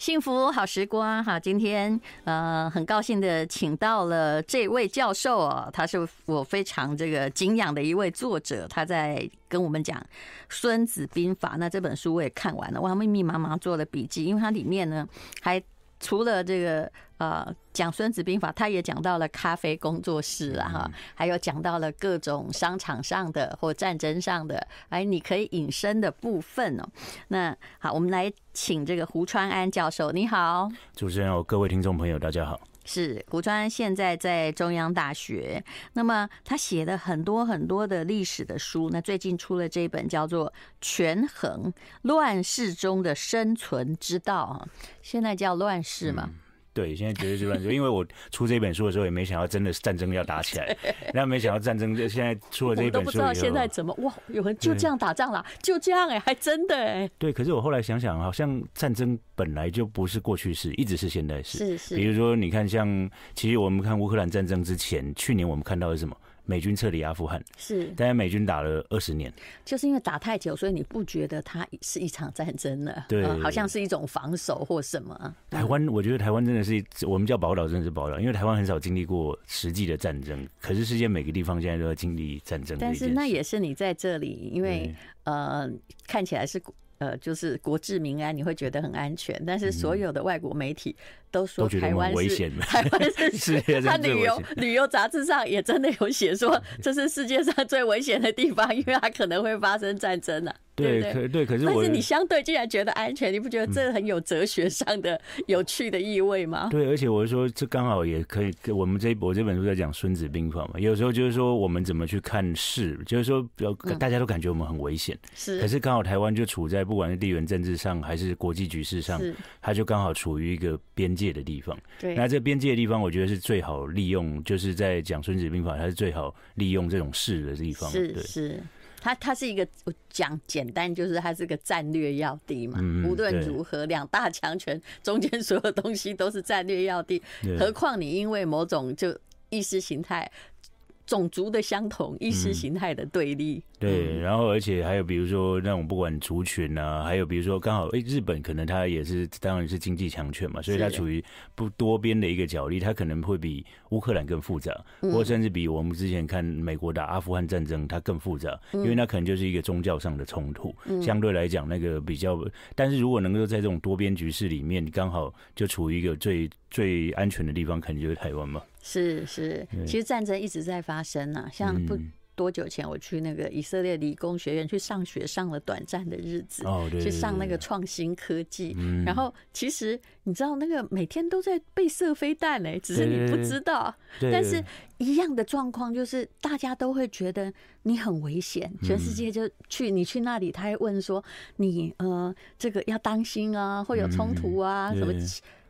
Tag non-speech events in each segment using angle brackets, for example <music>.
幸福好时光，哈，今天呃很高兴的请到了这位教授哦，他是我非常这个敬仰的一位作者，他在跟我们讲《孙子兵法》。那这本书我也看完了，我还密密麻麻做了笔记，因为它里面呢还。除了这个呃讲《孙子兵法》，他也讲到了咖啡工作室啊哈，还有讲到了各种商场上的或战争上的哎，你可以引申的部分哦。那好，我们来请这个胡川安教授，你好，主持人哦，各位听众朋友，大家好。是古川现在在中央大学，那么他写了很多很多的历史的书，那最近出了这一本叫做《权衡乱世中的生存之道》，现在叫乱世嘛。对，现在绝对是乱说，因为我出这本书的时候也没想到真的是战争要打起来，那没想到战争就现在出了这本书，我都不知道现在怎么哇，有人就这样打仗了，就这样哎，还真的哎。对，可是我后来想想，好像战争本来就不是过去式，一直是现代式。是是。比如说，你看，像其实我们看乌克兰战争之前，去年我们看到的是什么？美军撤离阿富汗是，但是美军打了二十年，就是因为打太久，所以你不觉得它是一场战争了？对，好像是一种防守或什么。台湾，我觉得台湾真的是我们叫宝岛，真的是宝岛，因为台湾很少经历过实际的战争，可是世界每个地方现在都要经历战争。但是那也是你在这里，因为呃，看起来是。呃，就是国治民安，你会觉得很安全。但是所有的外国媒体都说台湾是台湾是，他旅游旅游杂志上也真的有写说，<laughs> 这是世界上最危险的地方，因为它可能会发生战争啊。对，可对，可是但是你相对竟然觉得安全，你不觉得这很有哲学上的有趣的意味吗？对，而且我是说，这刚好也可以，我们这我这本书在讲《孙子兵法》嘛，有时候就是说我们怎么去看事，就是说，比较大家都感觉我们很危险，是，可是刚好台湾就处在不管是地缘政治上还是国际局势上，它就刚好处于一个边界的地方。对，那这边界的地方，我觉得是最好利用，就是在讲《孙子兵法》，它是最好利用这种事的地方。是是。它它是一个讲简单，就是它是个战略要地嘛。无论如何，两大强权中间所有东西都是战略要地。何况你因为某种就意识形态。种族的相同，意识形态的对立。嗯、对，然后而且还有比如说那种不管族群啊，还有比如说刚好哎，日本可能它也是当然是经济强权嘛，所以它处于不多边的一个角力，它可能会比乌克兰更复杂，或甚至比我们之前看美国打阿富汗战争它更复杂，因为那可能就是一个宗教上的冲突，相对来讲那个比较。但是如果能够在这种多边局势里面，刚好就处于一个最最安全的地方，肯定就是台湾嘛。是是，其实战争一直在发生啊。像不多久前，我去那个以色列理工学院去上学，上了短暂的日子，去上那个创新科技。然后其实你知道，那个每天都在被射飞弹呢，只是你不知道。但是一样的状况就是，大家都会觉得你很危险。全世界就去你去那里，他会问说你呃，这个要当心啊，会有冲突啊什么。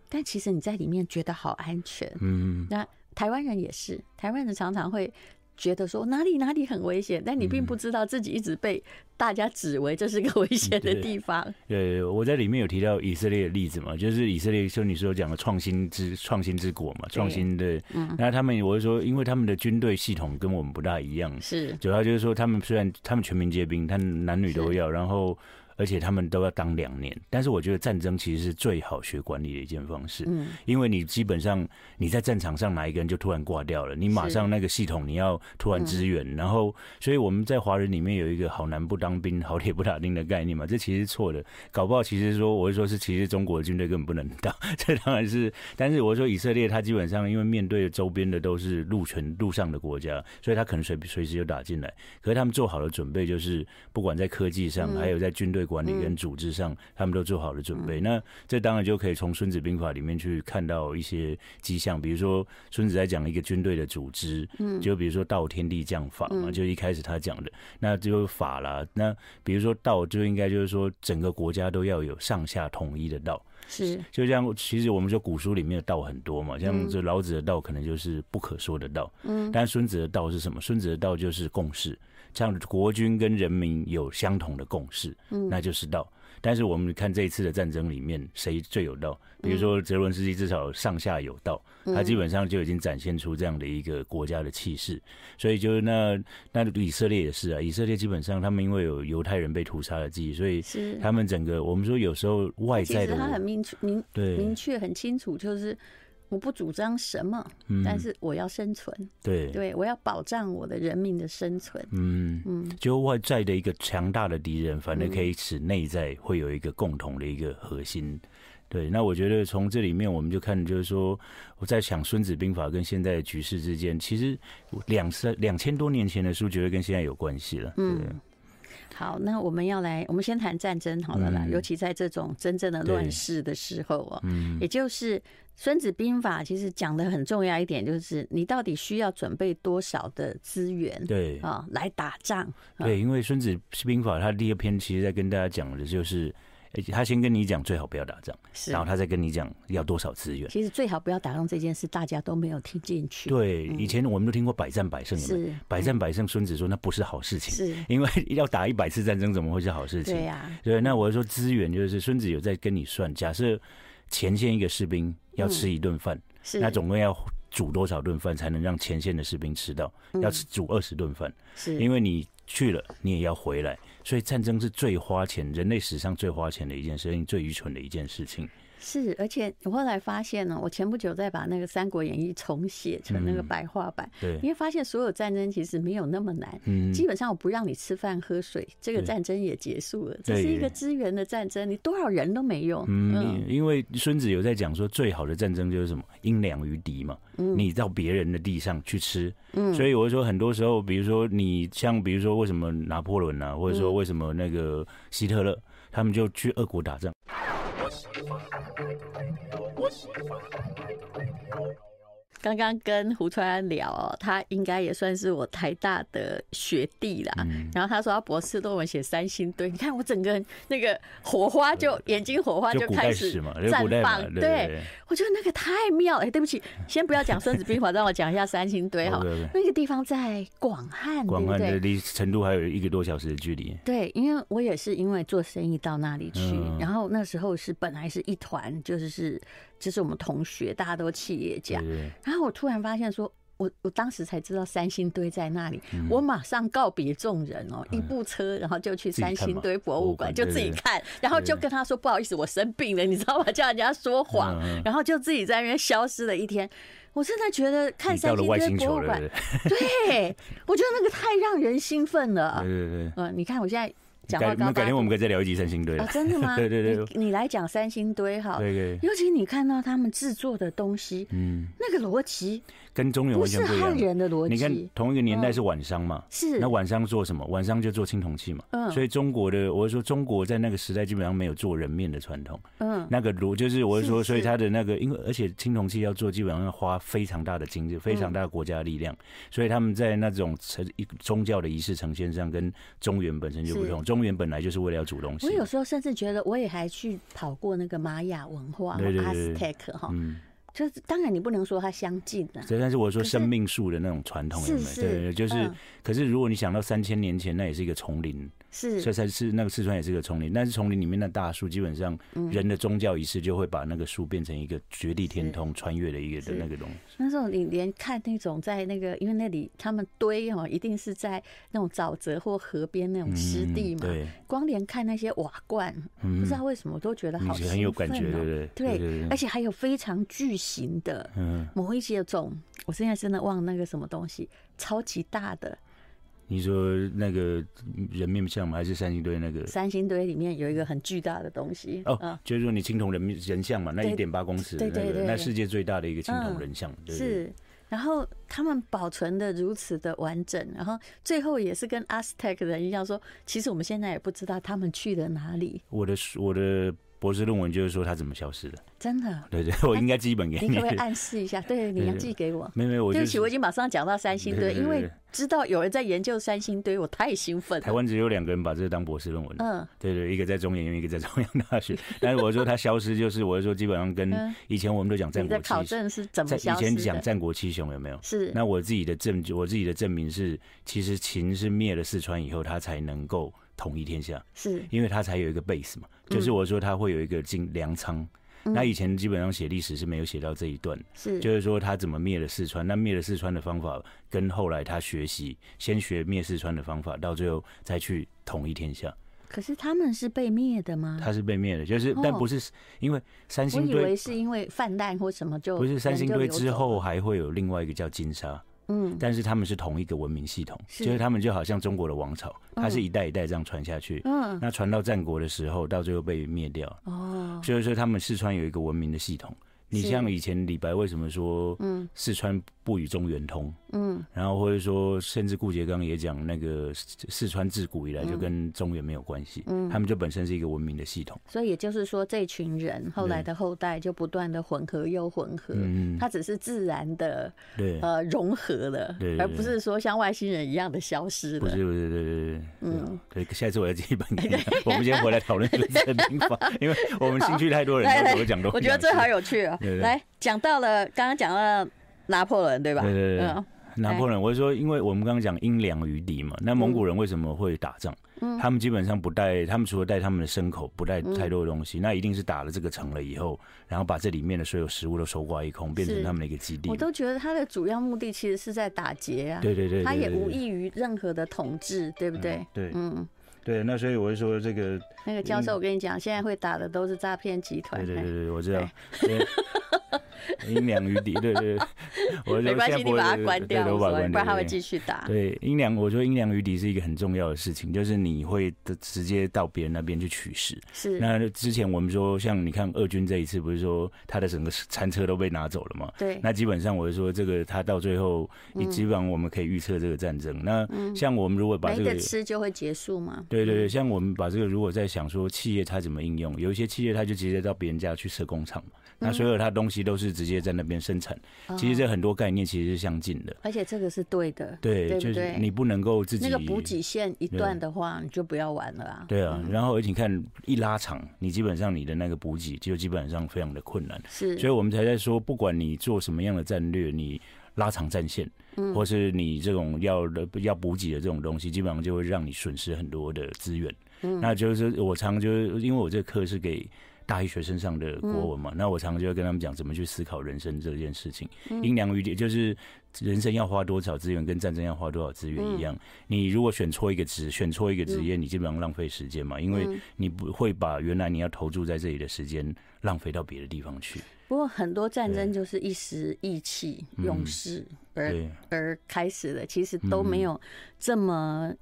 但其实你在里面觉得好安全。嗯，那。台湾人也是，台湾人常常会觉得说哪里哪里很危险，但你并不知道自己一直被大家指为这是个危险的地方。对，对，我在里面有提到以色列的例子嘛，就是以色列，就你说讲的创新之创新之国嘛，创新的。嗯，那他们我是说，因为他们的军队系统跟我们不大一样，是主要就是说，他们虽然他们全民皆兵，他们男女都要，然后。而且他们都要当两年，但是我觉得战争其实是最好学管理的一件方式，嗯，因为你基本上你在战场上哪一个人就突然挂掉了，你马上那个系统你要突然支援，然后，所以我们在华人里面有一个好男不当兵，好铁不打钉的概念嘛，这其实错的，搞不好其实说我会说是其实中国的军队根本不能当，<laughs> 这当然是，但是我说以色列他基本上因为面对周边的都是陆权陆上的国家，所以他可能随随时就打进来，可是他们做好了准备，就是不管在科技上还有在军队。管理跟组织上，他们都做好了准备。那这当然就可以从《孙子兵法》里面去看到一些迹象，比如说孙子在讲一个军队的组织，嗯，就比如说“道，天地将法”嘛，就一开始他讲的，那就法啦。那比如说“道”，就应该就是说整个国家都要有上下统一的道。是，就像其实我们说古书里面的道很多嘛，像这老子的道可能就是不可说的道，嗯，但孙子的道是什么？孙子的道就是共识。这样国军跟人民有相同的共识，嗯，那就是道。但是我们看这一次的战争里面，谁最有道？比如说泽伦斯基至少上下有道，他基本上就已经展现出这样的一个国家的气势。所以就是那那以色列也是啊，以色列基本上他们因为有犹太人被屠杀的记忆，所以他们整个我们说有时候外在的，他很明明对明确很清楚，就是。我不主张什么，但是我要生存。嗯、对对，我要保障我的人民的生存。嗯嗯，就外在的一个强大的敌人，反而可以使内在会有一个共同的一个核心。对，那我觉得从这里面我们就看，就是说我在想《孙子兵法》跟现在的局势之间，其实两三两千多年前的书，绝对跟现在有关系了。嗯，好，那我们要来，我们先谈战争好了啦，嗯、尤其在这种真正的乱世的时候哦，嗯，也就是。《孙子兵法》其实讲的很重要一点，就是你到底需要准备多少的资源，对啊，来打仗。对，因为《孙子兵法》它第二篇其实在跟大家讲的就是，他先跟你讲最好不要打仗，然后他再跟你讲要多少资源。其实最好不要打仗这件事，大家都没有听进去。对，以前我们都听过百战百胜，是百战百胜。孙子说那不是好事情，是因为 <laughs> 要打一百次战争，怎么会是好事情？对呀，对。那我说资源就是孙子有在跟你算，假设。前线一个士兵要吃一顿饭，嗯，那总共要煮多少顿饭才能让前线的士兵吃到？嗯，要煮二十顿饭，是因为你去了，你也要回来，所以战争是最花钱，人类史上最花钱的一件事情，最愚蠢的一件事情。是，而且我后来发现呢，我前不久在把那个《三国演义》重写成那个白话版，对，因为发现所有战争其实没有那么难，嗯，基本上我不让你吃饭喝水，这个战争也结束了，这是一个资源的战争，你多少人都没用，嗯，因为孙子有在讲说，最好的战争就是什么？因粮于敌嘛，嗯。你到别人的地上去吃，嗯，所以我说很多时候，比如说你像比如说为什么拿破仑啊，或者说为什么那个希特勒，他们就去俄国打仗。喜欢可爱的你哦，我喜欢可爱的你哦。刚刚跟胡川安聊哦，他应该也算是我台大的学弟啦。然后他说他博士论文写三星堆，你看我整个那个火花就眼睛火花就开始绽放。对，我觉得那个太妙了。哎，对不起，先不要讲《孙子兵法》，让我讲一下三星堆哈。那个地方在广汉，广汉的离成都还有一个多小时的距离。对，因为我也是因为做生意到那里去，然后那时候是本来是一团，就是是。就是我们同学，大家都企业家。然后我突然发现，说我我当时才知道三星堆在那里。我马上告别众人哦，一部车，然后就去三星堆博物馆，就自己看，然后就跟他说不好意思，我生病了，你知道吗？叫人家说谎，然后就自己在那边消失了一天。我真的觉得看三星堆博物馆，对，我觉得那个太让人兴奋了。对对对，嗯，你看我现在。改改天我们可以再聊一集三星堆。哦，真的吗？<laughs> 对对对，你你来讲三星堆哈。对对。尤其你看到他们制作的东西，嗯，那个逻辑跟中原完全不一样。人的逻辑。你看同一个年代是晚商嘛？是。那晚商做什么？晚商就做青铜器嘛。嗯。所以中国的，我是说中国在那个时代基本上没有做人面的传统。嗯。那个炉就是我是说，所以他的那个，因为而且青铜器要做，基本上要花非常大的精力，非常大的国家力量。所以他们在那种成一宗教的仪式呈现上，跟中原本身就不同。中原本来就是为了要煮东西。我有时候甚至觉得，我也还去跑过那个玛雅文化，阿斯特克哈，就是当然你不能说它相近的，但是我说生命树的那种传统，是对，就是。可是如果你想到三千年前，那也是一个丛林。是，所以才是那个四川也是个丛林，但是丛林里面的大树，基本上人的宗教仪式就会把那个树变成一个绝地天通、穿越的一个的那个东西。那时候你连看那种在那个，因为那里他们堆哦，一定是在那种沼泽或河边那种湿地嘛。对。光连看那些瓦罐，不知道为什么都觉得好很有感觉，对不对？对，而且还有非常巨型的，某一些种，我现在真的忘那个什么东西，超级大的。你说那个人面像吗？还是三星堆那个？三星堆里面有一个很巨大的东西哦，就是说你青铜人面人像嘛，那一点八公尺，对对对，那世界最大的一个青铜人像，是。然后他们保存的如此的完整，然后最后也是跟阿斯特克人一样说，其实我们现在也不知道他们去了哪里。我的我的。博士论文就是说他怎么消失的，真的？对对，我应该寄一本给你。你可不可以暗示一下？<laughs> 对，你要寄给我。没没，我对不起，我已经马上讲到三星堆，因为知道有人在研究三星堆，我太兴奋了。台湾只有两个人把这个当博士论文。嗯，对对，一个在中研院，一个在中央大学。但是我说他消失，就是我是说基本上跟以前我们都讲战国。七考证是怎么消失？以前讲战国七雄有没有？是。那我自己的证，我自己的证明是，其实秦是灭了四川以后，他才能够。统一天下，是。因为他才有一个 base 嘛，就是我说他会有一个经粮仓。那以前基本上写历史是没有写到这一段，是。就是说他怎么灭了四川，那灭了四川的方法跟后来他学习先学灭四川的方法，到最后再去统一天下。可是他们是被灭的吗？他是被灭的，就是、哦、但不是因为三星堆，我以为是因为泛滥或什么就不是三星堆之后还会有另外一个叫金沙，嗯，但是他们是同一个文明系统，是。就是他们就好像中国的王朝，它是一代一代这样传下去，嗯，那传到战国的时候，到最后被灭掉，哦，所以说他们四川有一个文明的系统。你像以前李白为什么说，嗯，四川不与中原通，嗯，然后或者说甚至顾顉刚也讲那个四川自古以来就跟中原没有关系，嗯，他们就本身是一个文明的系统。所以也就是说，这群人后来的后代就不断的混合又混合，嗯，它只是自然的，对，呃，融合了，对，而不是说像外星人一样的消失了。不是，不是，对对对，嗯，对，下一次我要寄一本给你，<laughs> 我们先回来讨论孙子兵法，<laughs> 因为我们兴趣太多人都我讲都，我觉得这好有趣啊。来讲到了，刚刚讲到拿破仑，对吧？对对对，嗯、拿破仑，我是说，因为我们刚刚讲阴凉于敌嘛，那蒙古人为什么会打仗？嗯、他们基本上不带，他们除了带他们的牲口，不带太多的东西，嗯、那一定是打了这个城了以后，然后把这里面的所有食物都搜刮一空，变成他们的一个基地。我都觉得他的主要目的其实是在打劫啊，对对对，他也无异于任何的统治，对不对？嗯、对，嗯。对，那所以我就说这个那个教授，我跟你讲，现在会打的都是诈骗集团。对对对对，我知道。阴凉于敌，对对对，<laughs> 我没关系，你把它关掉，不然他会继续打。对，阴凉，我说阴凉于敌是一个很重要的事情，就是你会直接到别人那边去取食。是。那之前我们说，像你看俄军这一次，不是说他的整个餐车都被拿走了吗？对。那基本上我就说，这个他到最后，你基本上我们可以预测这个战争。那像我们如果把这个吃就会结束吗？对对对，像我们把这个如果在想说企业它怎么应用，有一些企业它就直接到别人家去设工厂嘛。那所有它东西都是直接在那边生产，其实这很多概念其实是相近的，而且这个是对的，对，就是你不能够自己那个补给线一断的话，你就不要玩了啊。对啊，然后而且你看一拉长，你基本上你的那个补给就基本上非常的困难，是，所以我们才在说，不管你做什么样的战略，你拉长战线，嗯，或是你这种要的要补给的这种东西，基本上就会让你损失很多的资源。嗯，那就是我常就是因为我这个课是给。大一学生上的国文嘛，嗯、那我常常就会跟他们讲怎么去思考人生这件事情。鹰两于敌就是人生要花多少资源，跟战争要花多少资源一样。嗯、你如果选错一个职，选错一个职业，你基本上浪费时间嘛，因为你不会把原来你要投注在这里的时间浪费到别的地方去。不过很多战争就是一时意气用事而而开始的，其实都没有这么。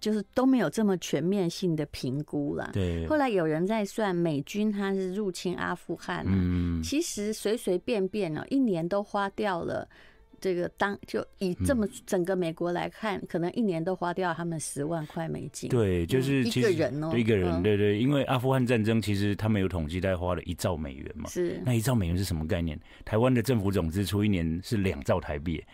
就是都没有这么全面性的评估了。对。后来有人在算美军他是入侵阿富汗，嗯，其实随随便便呢，一年都花掉了这个当就以这么整个美国来看，可能一年都花掉他们十万块美金。对，就是一个人哦，一个人，对对，因为阿富汗战争其实他们有统计，大概花了一兆美元嘛。是。那一兆美元是什么概念？台湾的政府总支出一年是两兆台币。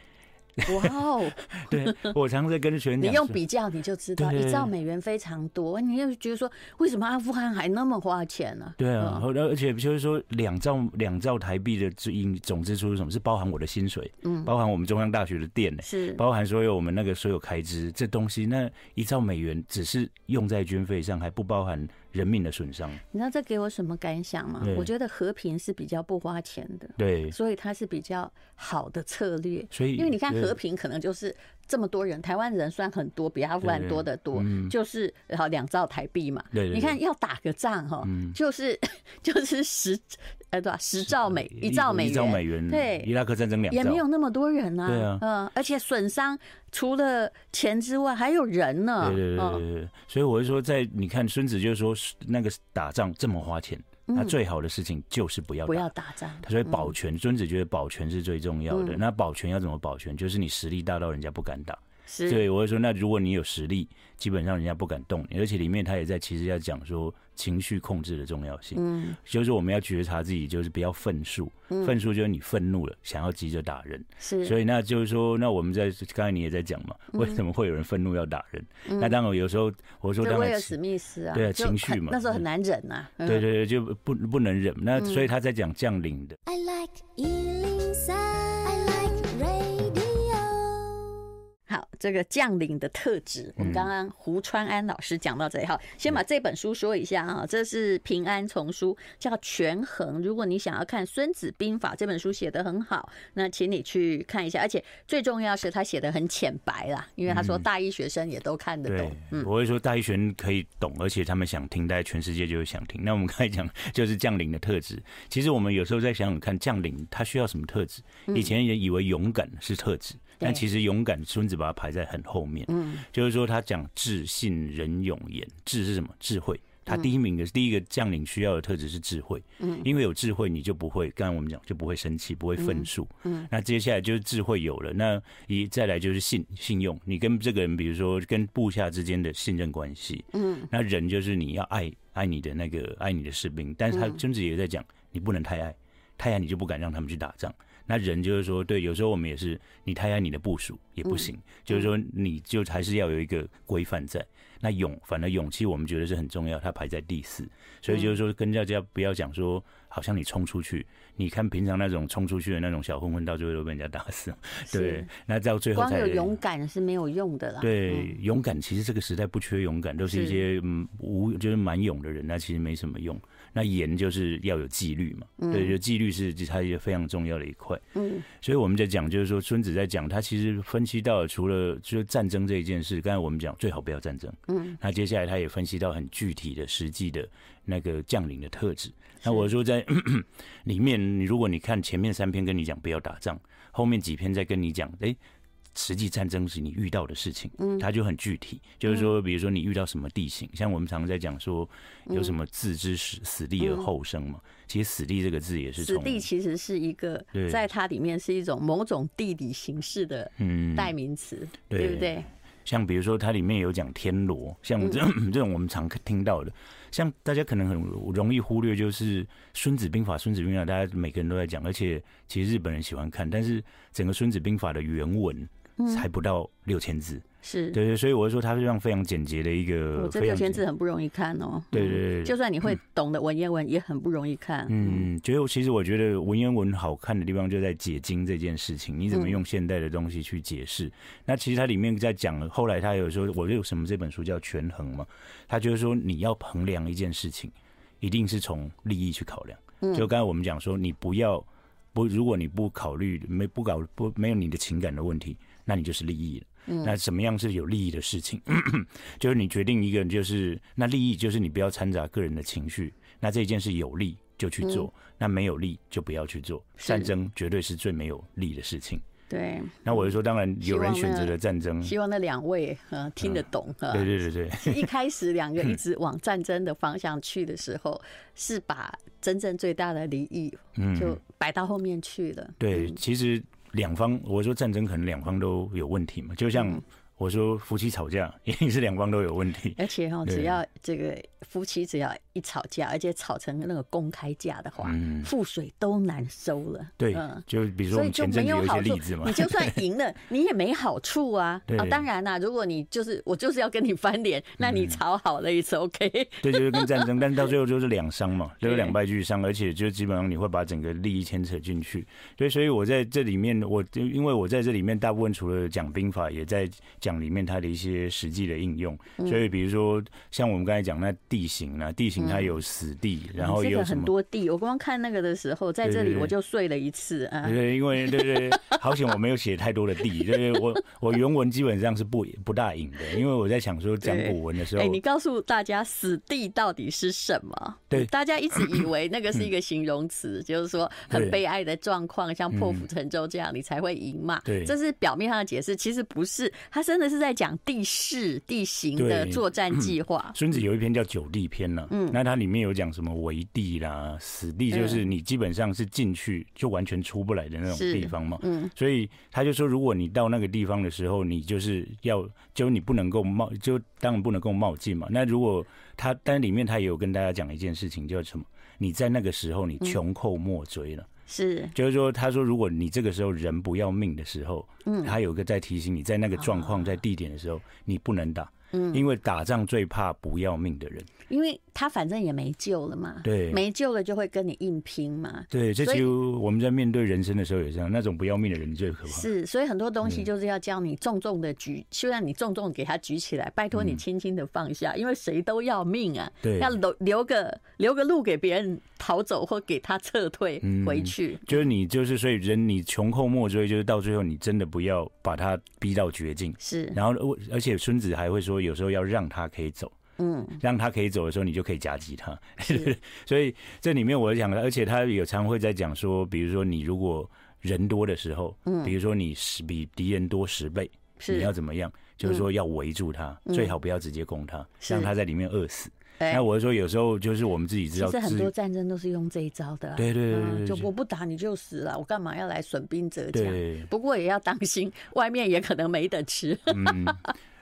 <laughs> 哇哦！<laughs> 对，我常常在跟学员讲，你用比较你就知道，一兆美元非常多。你又觉得说，为什么阿富汗还那么花钱呢？对啊，而且就是说，两兆两兆台币的总总支出是什么？是包含我的薪水，嗯，包含我们中央大学的电，是包含所有我们那个所有开支这东西。那一兆美元只是用在军费上，还不包含。人命的损伤，你知道这给我什么感想吗？我觉得和平是比较不花钱的，对，所以它是比较好的策略。所以，因为你看和平可能就是这么多人，台湾人算很多，比阿富汗多得多，就是好两兆台币嘛。你看要打个仗哈，嗯、就是 <laughs> 就是十。呃，对吧？十兆美，一兆美元，一兆美元，对，伊拉克战争两兆，也没有那么多人啊。对啊，嗯，而且损伤除了钱之外，还有人呢。对对对对对，所以我就说，在你看孙子就是说，那个打仗这么花钱，那最好的事情就是不要不要打仗。他说保全，孙子觉得保全是最重要的。那保全要怎么保全？就是你实力大到人家不敢打。是对，我会说，那如果你有实力，基本上人家不敢动你。而且里面他也在其实要讲说情绪控制的重要性。嗯，就是我们要觉察自己，就是不要愤怒。嗯，愤怒就是你愤怒了，想要急着打人。是，所以那就是说，那我们在刚才你也在讲嘛，为什么会有人愤怒要打人？嗯，那当然有时候我说，当然史密斯啊，对啊，情绪嘛，那时候很难忍呐。对对对，就不不能忍。那所以他在讲将领的。I like 这个将领的特质。我们刚刚胡川安老师讲到这里，好，先把这本书说一下啊，这是平安丛书，叫《权衡》。如果你想要看《孙子兵法》这本书写得很好，那请你去看一下。而且最重要是他写得很浅白啦，因为他说大一学生也都看得懂。嗯，我会说大一学生可以懂，而且他们想听，大家全世界就会想听。那我们刚才讲 <laughs> 就是将领的特质。其实我们有时候在想想看，将领他需要什么特质？以前也以为勇敢是特质。但其实勇敢，孙子把它排在很后面。嗯，就是说他讲智、信、仁、勇、严。智是什么？智慧。他第一名的第一个将领需要的特质是智慧。嗯，因为有智慧，你就不会，刚刚我们讲就不会生气，不会愤怒。嗯，那接下来就是智慧有了，那一再来就是信信用。你跟这个人，比如说跟部下之间的信任关系。嗯，那人就是你要爱爱你的那个爱你的士兵，但是他孙子也在讲，你不能太爱，太爱你就不敢让他们去打仗。那人就是说，对，有时候我们也是，你太爱你的部署也不行，就是说，你就还是要有一个规范在。那勇，反而勇气，我们觉得是很重要，它排在第四。所以就是说，跟大家不要讲说，好像你冲出去，你看平常那种冲出去的那种小混混，到最后都被人家打死。<laughs> 对，那到最后才光有勇敢是没有用的啦。对，勇敢其实这个时代不缺勇敢，都是一些嗯无就是蛮勇的人，那其实没什么用。那严就是要有纪律嘛，对，就纪律是它一个非常重要的一块。嗯，所以我们在讲，就是说孙子在讲，他其实分析到除了就是战争这一件事，刚才我们讲最好不要战争。嗯，那接下来他也分析到很具体的实际的那个将领的特质。那我说在 <clears throat> 里面，你如果你看前面三篇跟你讲不要打仗，后面几篇再跟你讲，哎。实际战争时你遇到的事情，嗯，它就很具体，就是说，比如说你遇到什么地形，像我们常常在讲说，有什么自知死死地而后生嘛。其实“死地”这个字也是死地，其实是一个在它里面是一种某种地理形式的代名词，对不对？像比如说它里面有讲天罗，像这种 <clears throat> 这种我们常听到的，像大家可能很容易忽略，就是《孙子兵法》。《孙子兵法》大家每个人都在讲，而且其实日本人喜欢看，但是整个《孙子兵法》的原文。才不到六千字，是对对，所以我就说它是这样非常简洁的一个。这六千字很不容易看哦。对对对，就算你会懂的文言文也很不容易看。嗯，觉得其实我觉得文言文好看的地方就在解经这件事情，你怎么用现代的东西去解释？那其实它里面在讲，后来他有说，我有什么这本书叫权衡嘛？他就是说你要衡量一件事情，一定是从利益去考量。就刚才我们讲说，你不要不，如果你不考虑没不搞不没有你的情感的问题。那你就是利益了。嗯，那什么样是有利益的事情？<coughs> 就是你决定一个，就是那利益就是你不要掺杂个人的情绪。那这件事有利就去做，那没有利就不要去做。战争绝对是最没有利的事情。对。那我就说，当然有人选择了战争。希望那两位呃听得懂。对对对对。<laughs> 一开始两个一直往战争的方向去的时候，是把真正最大的利益就摆到后面去了。对，其实。两方，我说战争可能两方都有问题嘛，就像我说夫妻吵架，<laughs> 一定是两方都有问题。而且哈，只要这个夫妻只要一吵架，而且吵成那个公开价的话，覆水都难收了。对，就比如说我们前阵子有一些例子嘛，你就算赢了，<laughs> 你也没好处啊。啊，当然啦，如果你就是我就是要跟你翻脸，那你吵好了也是 OK。对，就是跟战争，<laughs> 但是到最后就是两伤嘛，就是两败俱伤，而且就基本上你会把整个利益牵扯进去。对，所以我在这里面，我因为我在这里面大部分除了讲兵法，也在讲里面它的一些实际的应用。所以比如说像我们刚才讲那地形啊，地形它有死地，然后也有很多地。我刚刚看那个的时候，在这里我就睡了一次啊。对，因为对对，好险我没有写太多的地，<laughs> 对，我我原文基本上是不不大引的，因为我在想说讲古文的时候，哎，你告诉大家死地到底是什么？对，大家一直以为那个是一个形容词，就是说很悲哀的状况，像破釜沉舟这样，你才会赢嘛。对，这是表面上的解释，其实不是，他真的是在讲地势、地形的作战计划。<clears throat> 孙子有一篇叫《九地篇》了，嗯，那它里面有讲什么围地啦、死地，就是你基本上是进去就完全出不来的那种地方嘛。嗯，所以他就说，如果你到那个地方的时候，你就是要，就你不能够冒，就当然不能够冒进嘛。那如果他，但里面他也有跟大家讲一件事情，叫什么？你在那个时候，你穷寇莫追了。是，就是说，他说，如果你这个时候人不要命的时候，嗯，他有个在提醒你，在那个状况、在地点的时候，你不能打。嗯，因为打仗最怕不要命的人。因为他反正也没救了嘛，对，没救了就会跟你硬拼嘛。对，这就我们在面对人生的时候也是这样，那种不要命的人最可怕。是，所以很多东西就是要教你重重的举，就让你重重给他举起来，拜托你轻轻的放下，因为谁都要命啊。对，要留留个留个路给别人逃走或给他撤退回去。就是你就是所以人你穷寇莫追，就是到最后你真的不要把他逼到绝境。是，然后而且孙子还会说，有时候要让他可以走。嗯，让他可以走的时候，你就可以夹击他。<laughs> 所以这里面我讲，而且他有常会在讲说，比如说你如果人多的时候，嗯，比如说你十比敌人多十倍，你要怎么样？就是说要围住他，最好不要直接攻他，让他在里面饿死。那我是说，有时候就是我们自己知道，其实很多战争都是用这一招的。对对对，就我不打你就死了，我干嘛要来损兵折将？不过也要当心，<laughs> 外面也可能没得吃。嗯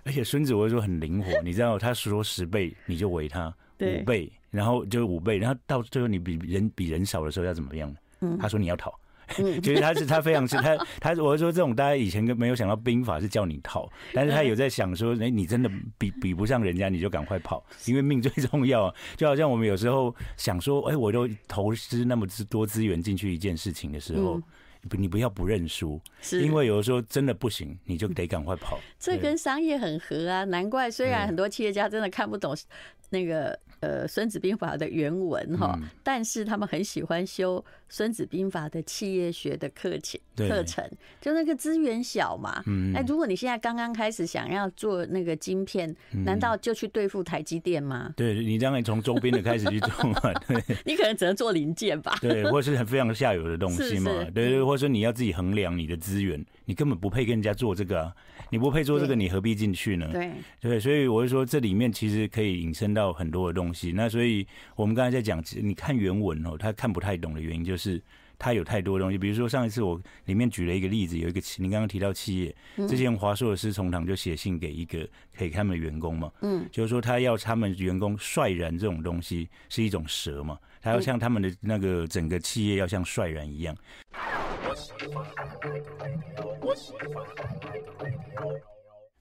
而且孙子我会说很灵活，<laughs> 你知道他说十倍你就围他五倍，然后就五倍，然后到最后你比人比人少的时候要怎么样？嗯他说你要逃，其实他是他非常是他 <laughs> 他我会说这种大家以前没有想到兵法是叫你逃，但是他有在想说，哎，你真的比比不上人家，你就赶快跑，<laughs> 因为命最重要。就好像我们有时候想说，哎，我都投资那么多资源进去一件事情的时候。你不要不认输，是因为有的时候真的不行，你就得赶快跑。这跟商业很合啊，难怪虽然很多企业家真的看不懂那个呃《孙子兵法》的原文哈，但是他们很喜欢修。《孙子兵法》的企业学的课程课程，就那个资源小嘛。嗯，哎，如果你现在刚刚开始想要做那个晶片，难道就去对付台积电吗？对，你当然从周边的开始去做嘛。<laughs> 对，你可能只能做零件吧。对，或是很非常下游的东西嘛。对对，或者说你要自己衡量你的资源，你根本不配跟人家做这个啊。你不配做这个，你何必进去呢？对对，所以我就说，这里面其实可以引申到很多的东西。那所以我们刚才在讲，你看原文哦，他看不太懂的原因就是。是，它有太多东西。比如说上一次我里面举了一个例子，有一个你刚刚提到企业，之前华硕的施从堂就写信给一个给他们的员工嘛，嗯，就是说他要他们员工率然这种东西是一种蛇嘛，他要像他们的那个整个企业要像率然一样。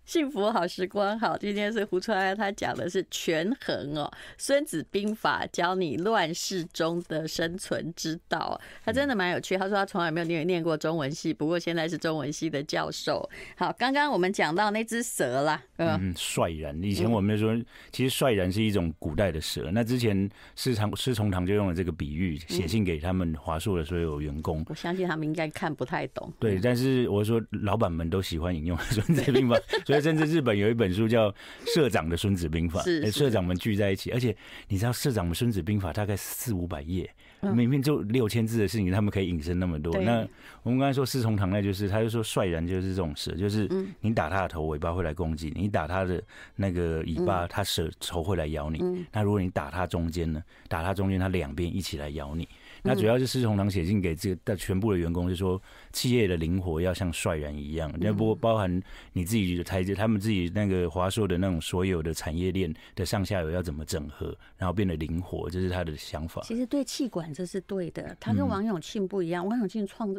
幸福好时光，好，今天是胡传安，他讲的是权衡哦，《孙子兵法》教你乱世中的生存之道，他真的蛮有趣。他说他从来没有念念过中文系，不过现在是中文系的教授。好，刚刚我们讲到那只蛇啦，嗯，率然。以前我们说，其实率然是一种古代的蛇。那之前施崇施崇棠就用了这个比喻，写信给他们华硕的所有员工。我相信他们应该看不太懂。对，但是我说老板们都喜欢引用《孙子兵法》，<laughs> 所以。甚至日本有一本书叫《社长的孙子兵法》，社长们聚在一起，而且你知道，社长们孙子兵法大概四五百页，里面就六千字的事情，他们可以引申那么多。那我们刚才说侍从堂，那就是他就说率然就是这种蛇，就是你打他的头，尾巴会来攻击你；你打他的那个尾巴，他蛇头会来咬你。那如果你打他中间呢？打他中间，他两边一起来咬你。那主要是施崇棠写信给这个的全部的员工，就是说企业的灵活要像帅然一样，那不包含你自己的台阶，他们自己那个华硕的那种所有的产业链的上下游要怎么整合，然后变得灵活，这是他的想法。其实对气管这是对的，他跟王永庆不一样，王永庆创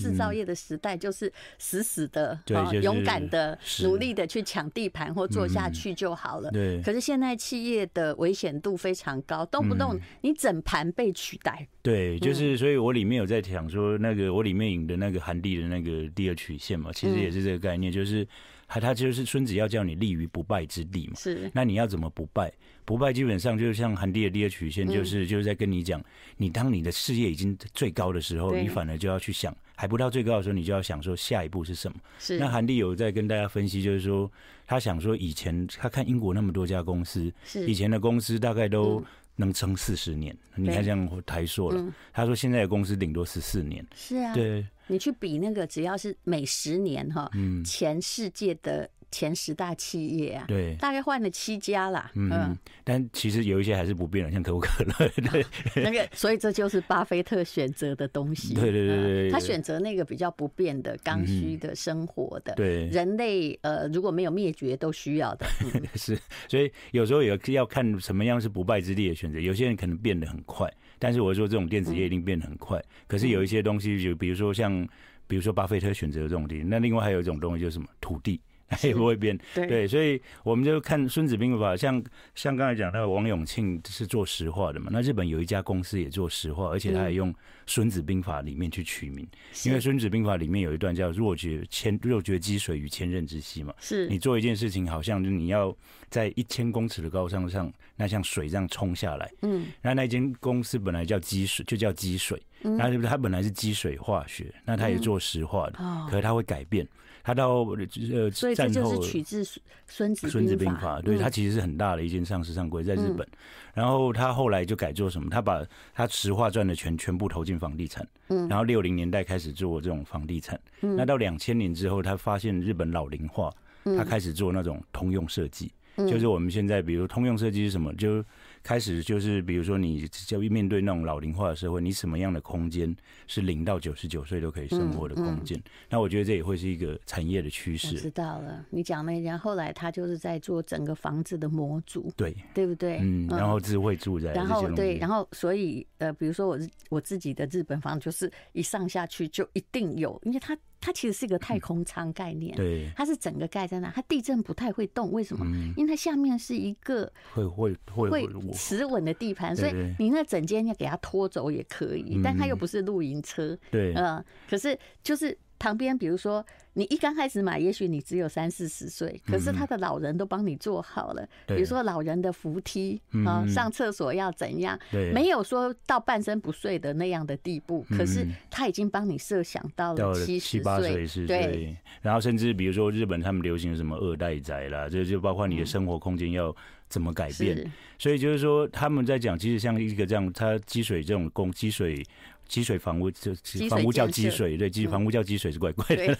制造业的时代就是死死的，勇敢的、努力的去抢地盘或做下去就好了。对。可是现在企业的危险度非常高，动不动你整盘被取代。对，就是所以我里面有在讲说，那个我里面引的那个韩帝的那个第二曲线嘛，其实也是这个概念，就是他他就是孙子要叫你立于不败之地嘛。是。那你要怎么不败？不败基本上就像韩帝的第二曲线，就是就是在跟你讲，你当你的事业已经最高的时候，你反而就要去想。还不到最高的时候，你就要想说下一步是什么？是。那韩帝有在跟大家分析，就是说他想说以前他看英国那么多家公司，是以前的公司大概都能撑四十年。你看像台硕了，他说现在的公司顶多十四年。是啊，对。你去比那个，只要是每十年哈，嗯，全世界的。前十大企业啊，对，大概换了七家啦。嗯，但其实有一些还是不变的，像可口可乐。对，<laughs> 那个，所以这就是巴菲特选择的东西。对对对对，他选择那个比较不变的、刚需的生活的。对，人类呃如果没有灭绝都需要的。<laughs> 是，所以有时候也要看什么样是不败之地的选择。有些人可能变得很快，但是我说这种电子业一定变得很快。可是有一些东西，就比如说像，比如说巴菲特选择这种地，那另外还有一种东西就是什么土地。它也不会变。对，所以我们就看《孙子兵法》，像像刚才讲那个王永庆是做石化的嘛，那日本有一家公司也做石化，而且他还用《孙子兵法》里面去取名，因为《孙子兵法》里面有一段叫“若决千若决积水于千仞之溪”嘛，是你做一件事情，好像就你要在一千公尺的高山上，那像水这样冲下来。嗯，那那间公司本来叫积水，就叫积水。那是不是他本来是积水化学，那他也做石化的，可是他会改变。他到呃，所以这就是取自孙子孙子兵法，对，他其实是很大的一件上市上柜，在日本。然后他后来就改做什么？他把他石化赚的钱全部投进房地产。嗯，然后六零年代开始做这种房地产。嗯，那到两千年之后，他发现日本老龄化，他开始做那种通用设计。就是我们现在，比如通用设计是什么？就开始就是，比如说你就面对那种老龄化的社会，你什么样的空间是零到九十九岁都可以生活的空间？那我觉得这也会是一个产业的趋势。知道了，你讲那家后来他就是在做整个房子的模组，对对不对？嗯，然后智慧住宅，然后对，然后所以呃，比如说我我自己的日本房就是一上下去就一定有，因为它。它其实是一个太空舱概念，对，它是整个盖在那，它地震不太会动，为什么？因为它下面是一个会会会会持稳的地盘，所以你那整间要给它拖走也可以，但它又不是露营车，对，嗯，可是就是。旁边，比如说你一刚开始买，也许你只有三四十岁，可是他的老人都帮你做好了。比如说老人的扶梯啊，上厕所要怎样，没有说到半身不遂的那样的地步，可是他已经帮你设想到了七十岁，对。然后甚至比如说日本他们流行什么二代宅啦，这就包括你的生活空间要怎么改变。所以就是说他们在讲，其实像一个这样，它积水这种供积水。积水房屋就房屋叫积水，对，积房屋叫积水是怪怪的，<laughs>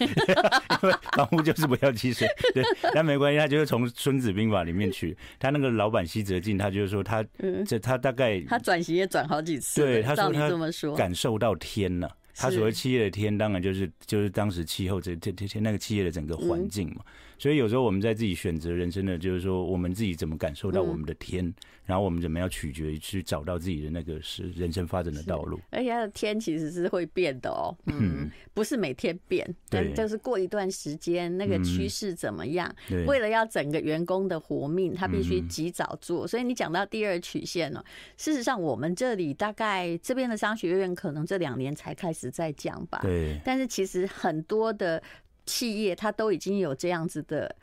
因为房屋就是不要积水，<laughs> 对，但没关系，他就是从《孙子兵法》里面取。他那个老板西泽进，他就是说他这他大概他转型也转好几次，对，他说他感受到天了。他所谓企业的天，当然就是就是当时气候这这这那个企业的整个环境嘛。所以有时候我们在自己选择人生的，就是说我们自己怎么感受到我们的天，嗯、然后我们怎么样取决于去找到自己的那个是人生发展的道路。而且它的天其实是会变的哦，嗯，不是每天变，但就是过一段时间那个趋势怎么样？嗯、为了要整个员工的活命，他必须及早做。所以你讲到第二曲线呢，事实上我们这里大概这边的商学院可能这两年才开始在讲吧，对，但是其实很多的。企业它都已经有这样子的，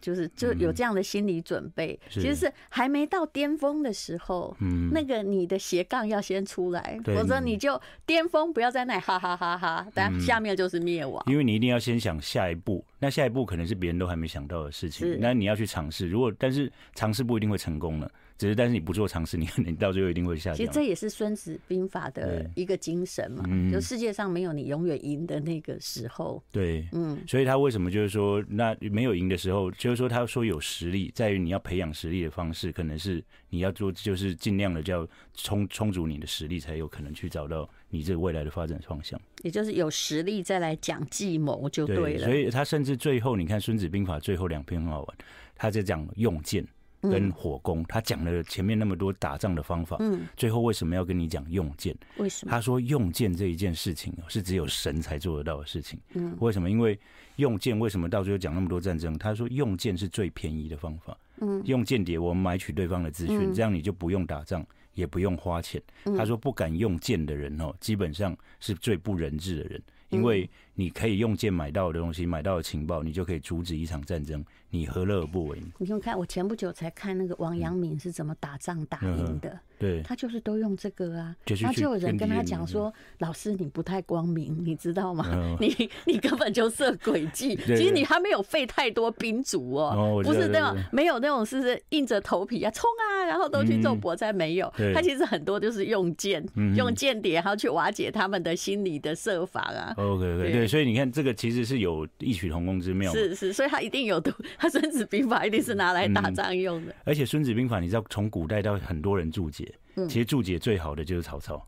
就是就有这样的心理准备，其实是还没到巅峰的时候，嗯，那个你的斜杠要先出来，否则你就巅峰不要在那里哈哈哈哈，但下面就是灭亡。因为你一定要先想下一步，那下一步可能是别人都还没想到的事情，那你要去尝试。如果但是尝试不一定会成功了。只是，但是你不做尝试，你可能到最后一定会下降。其实这也是《孙子兵法》的一个精神嘛，嗯、就世界上没有你永远赢的那个时候。对，嗯，所以他为什么就是说，那没有赢的时候，就是说他说有实力，在于你要培养实力的方式，可能是你要做，就是尽量的叫充充足你的实力，才有可能去找到你这个未来的发展方向。也就是有实力再来讲计谋就对了。所以他甚至最后，你看《孙子兵法》最后两篇很好玩，他在讲用剑。跟火攻，他讲了前面那么多打仗的方法，嗯，最后为什么要跟你讲用剑？为什么？他说用剑这一件事情是只有神才做得到的事情，嗯，为什么？因为用剑为什么到最后讲那么多战争？他说用剑是最便宜的方法，嗯，用间谍我们买取对方的资讯，这样你就不用打仗，也不用花钱。他说不敢用剑的人哦，基本上是最不人质的人，因为你可以用剑买到的东西，买到的情报，你就可以阻止一场战争。你何乐而不为？你用看，我前不久才看那个王阳明是怎么打仗打赢的。对，他就是都用这个啊。然后就有人跟他讲说：“老师，你不太光明，<laughs> 你知道吗？你你根本就设诡计。<laughs> 其实你还没有费太多兵卒哦，不是那种没有那种是硬着头皮啊冲啊，然后都去做搏战，没有。他其实很多就是用剑，用间谍，然后去瓦解他们的心理的设法啊。OK OK，对，所以你看这个其实是有异曲同工之妙。是是，所以他一定有读。他《孙子兵法》一定是拿来打仗用的。而且《孙子兵法》，你知道从古代到很多人注解。其实注解最好的就是曹操，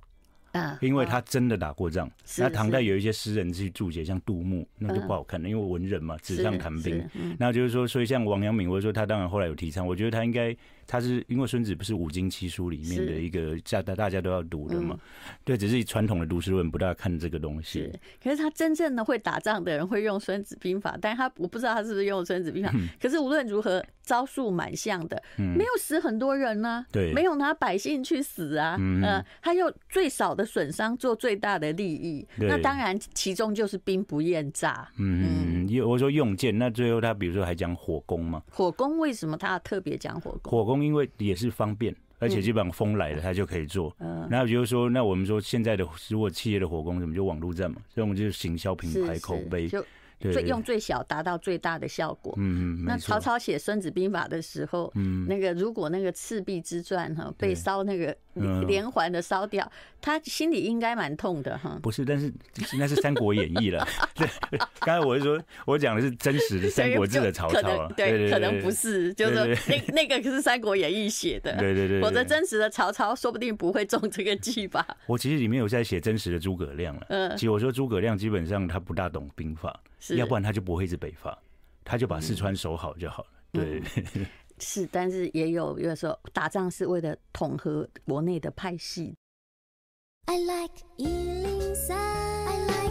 啊，因为他真的打过仗。那唐代有一些诗人去注解，像杜牧，那就不好看了，因为文人嘛，纸上谈兵。那就是说，所以像王阳明，或者说他当然后来有提倡，我觉得他应该他是因为孙子不是五经七书里面的一个大大大家都要读的嘛？对，只是传统的读书人不大看这个东西。是，可是他真正的会打仗的人会用孙子兵法，但是他我不知道他是不是用孙子兵法。可是无论如何，招数蛮像的，没有死很多人呢，对，没有拿百姓去死啊，嗯，他用最少的损伤做最大的利益。那当然，其中就是兵不厌诈。嗯嗯，我说用剑，那最后他比如说还讲火攻嘛？火攻为什么他特别讲火攻？火攻因为也是方便。而且基本上风来了，他就可以做。嗯，然后就是说，那我们说现在的如果企业的火攻，什么就网络战嘛，所以我们就是行销品牌口碑。最用最小达到最大的效果。嗯嗯。那曹操写《孙子兵法》的时候，嗯，那个如果那个赤壁之战哈被烧那个连环的烧掉，他心里应该蛮痛的哈。不是，但是那是《三国演义》了。对，<laughs> 刚才我是说，我讲的是真实的《三国志》的曹操啊。对，可能不是，就是说那那个可是《三国演义》写的。对对对。否则真实的曹操说不定不会中这个计吧。我其实里面有在写真实的诸葛亮了。嗯。其实我说诸葛亮基本上他不大懂兵法。要不然他就不会一直北伐，他就把四川守好就好了。对，<laughs> 是，但是也有有时候打仗是为了统合国内的派系。I like 103, I like